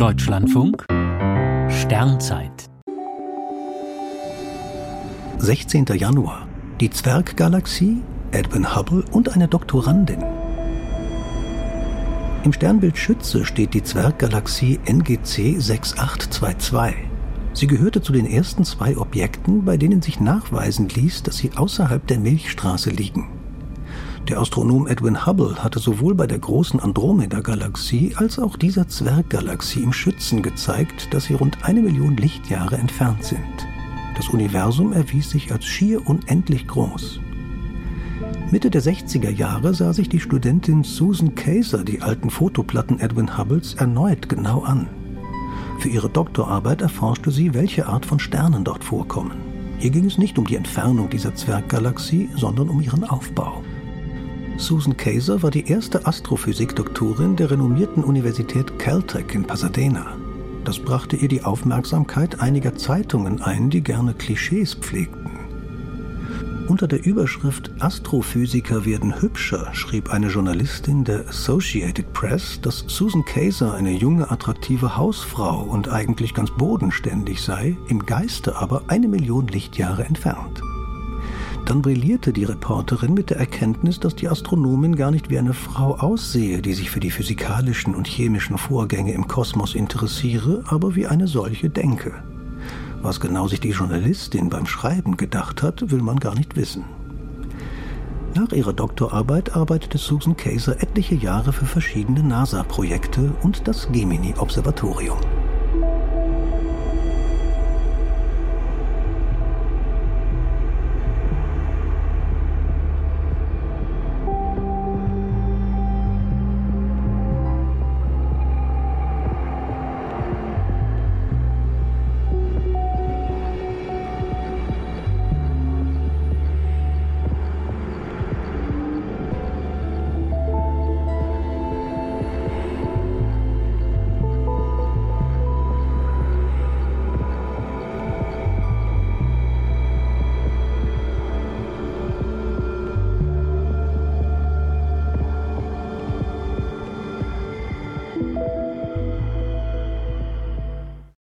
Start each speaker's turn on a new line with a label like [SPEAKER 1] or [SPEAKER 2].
[SPEAKER 1] Deutschlandfunk Sternzeit
[SPEAKER 2] 16. Januar. Die Zwerggalaxie, Edwin Hubble und eine Doktorandin. Im Sternbild Schütze steht die Zwerggalaxie NGC 6822. Sie gehörte zu den ersten zwei Objekten, bei denen sich nachweisen ließ, dass sie außerhalb der Milchstraße liegen. Der Astronom Edwin Hubble hatte sowohl bei der großen Andromeda-Galaxie als auch dieser Zwerggalaxie im Schützen gezeigt, dass sie rund eine Million Lichtjahre entfernt sind. Das Universum erwies sich als schier unendlich groß. Mitte der 60er Jahre sah sich die Studentin Susan Kayser die alten Fotoplatten Edwin Hubbles erneut genau an. Für ihre Doktorarbeit erforschte sie, welche Art von Sternen dort vorkommen. Hier ging es nicht um die Entfernung dieser Zwerggalaxie, sondern um ihren Aufbau. Susan Kayser war die erste Astrophysikdoktorin der renommierten Universität Caltech in Pasadena. Das brachte ihr die Aufmerksamkeit einiger Zeitungen ein, die gerne Klischees pflegten. Unter der Überschrift Astrophysiker werden hübscher schrieb eine Journalistin der Associated Press, dass Susan Kayser eine junge, attraktive Hausfrau und eigentlich ganz bodenständig sei, im Geiste aber eine Million Lichtjahre entfernt. Dann brillierte die Reporterin mit der Erkenntnis, dass die Astronomin gar nicht wie eine Frau aussehe, die sich für die physikalischen und chemischen Vorgänge im Kosmos interessiere, aber wie eine solche denke. Was genau sich die Journalistin beim Schreiben gedacht hat, will man gar nicht wissen. Nach ihrer Doktorarbeit arbeitete Susan Kayser etliche Jahre für verschiedene NASA-Projekte und das Gemini-Observatorium.